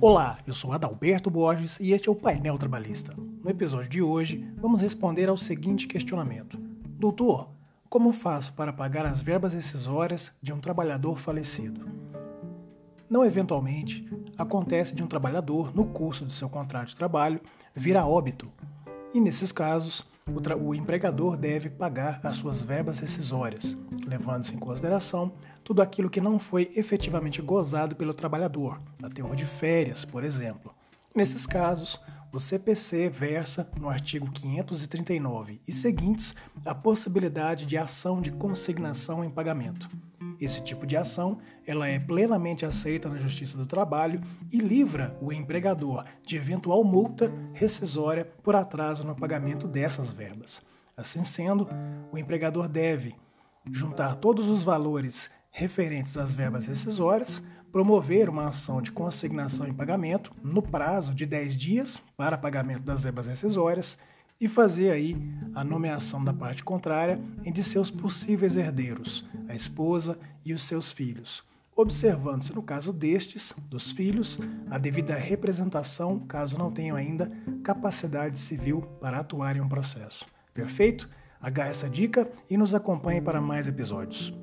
Olá, eu sou Adalberto Borges e este é o Painel Trabalhista. No episódio de hoje, vamos responder ao seguinte questionamento: Doutor, como faço para pagar as verbas rescisórias de um trabalhador falecido? Não eventualmente, acontece de um trabalhador, no curso de seu contrato de trabalho, vir a óbito. E nesses casos, o, o empregador deve pagar as suas verbas rescisórias, levando-se em consideração tudo aquilo que não foi efetivamente gozado pelo trabalhador, a teor de férias, por exemplo. Nesses casos, o CPC versa no artigo 539 e seguintes a possibilidade de ação de consignação em pagamento. Esse tipo de ação ela é plenamente aceita na Justiça do Trabalho e livra o empregador de eventual multa rescisória por atraso no pagamento dessas verbas. Assim sendo, o empregador deve juntar todos os valores referentes às verbas rescisórias, promover uma ação de consignação em pagamento no prazo de 10 dias para pagamento das verbas rescisórias e fazer aí a nomeação da parte contrária entre seus possíveis herdeiros, a esposa e os seus filhos, observando-se no caso destes, dos filhos, a devida representação, caso não tenham ainda capacidade civil para atuar em um processo. Perfeito? Agarre essa dica e nos acompanhe para mais episódios.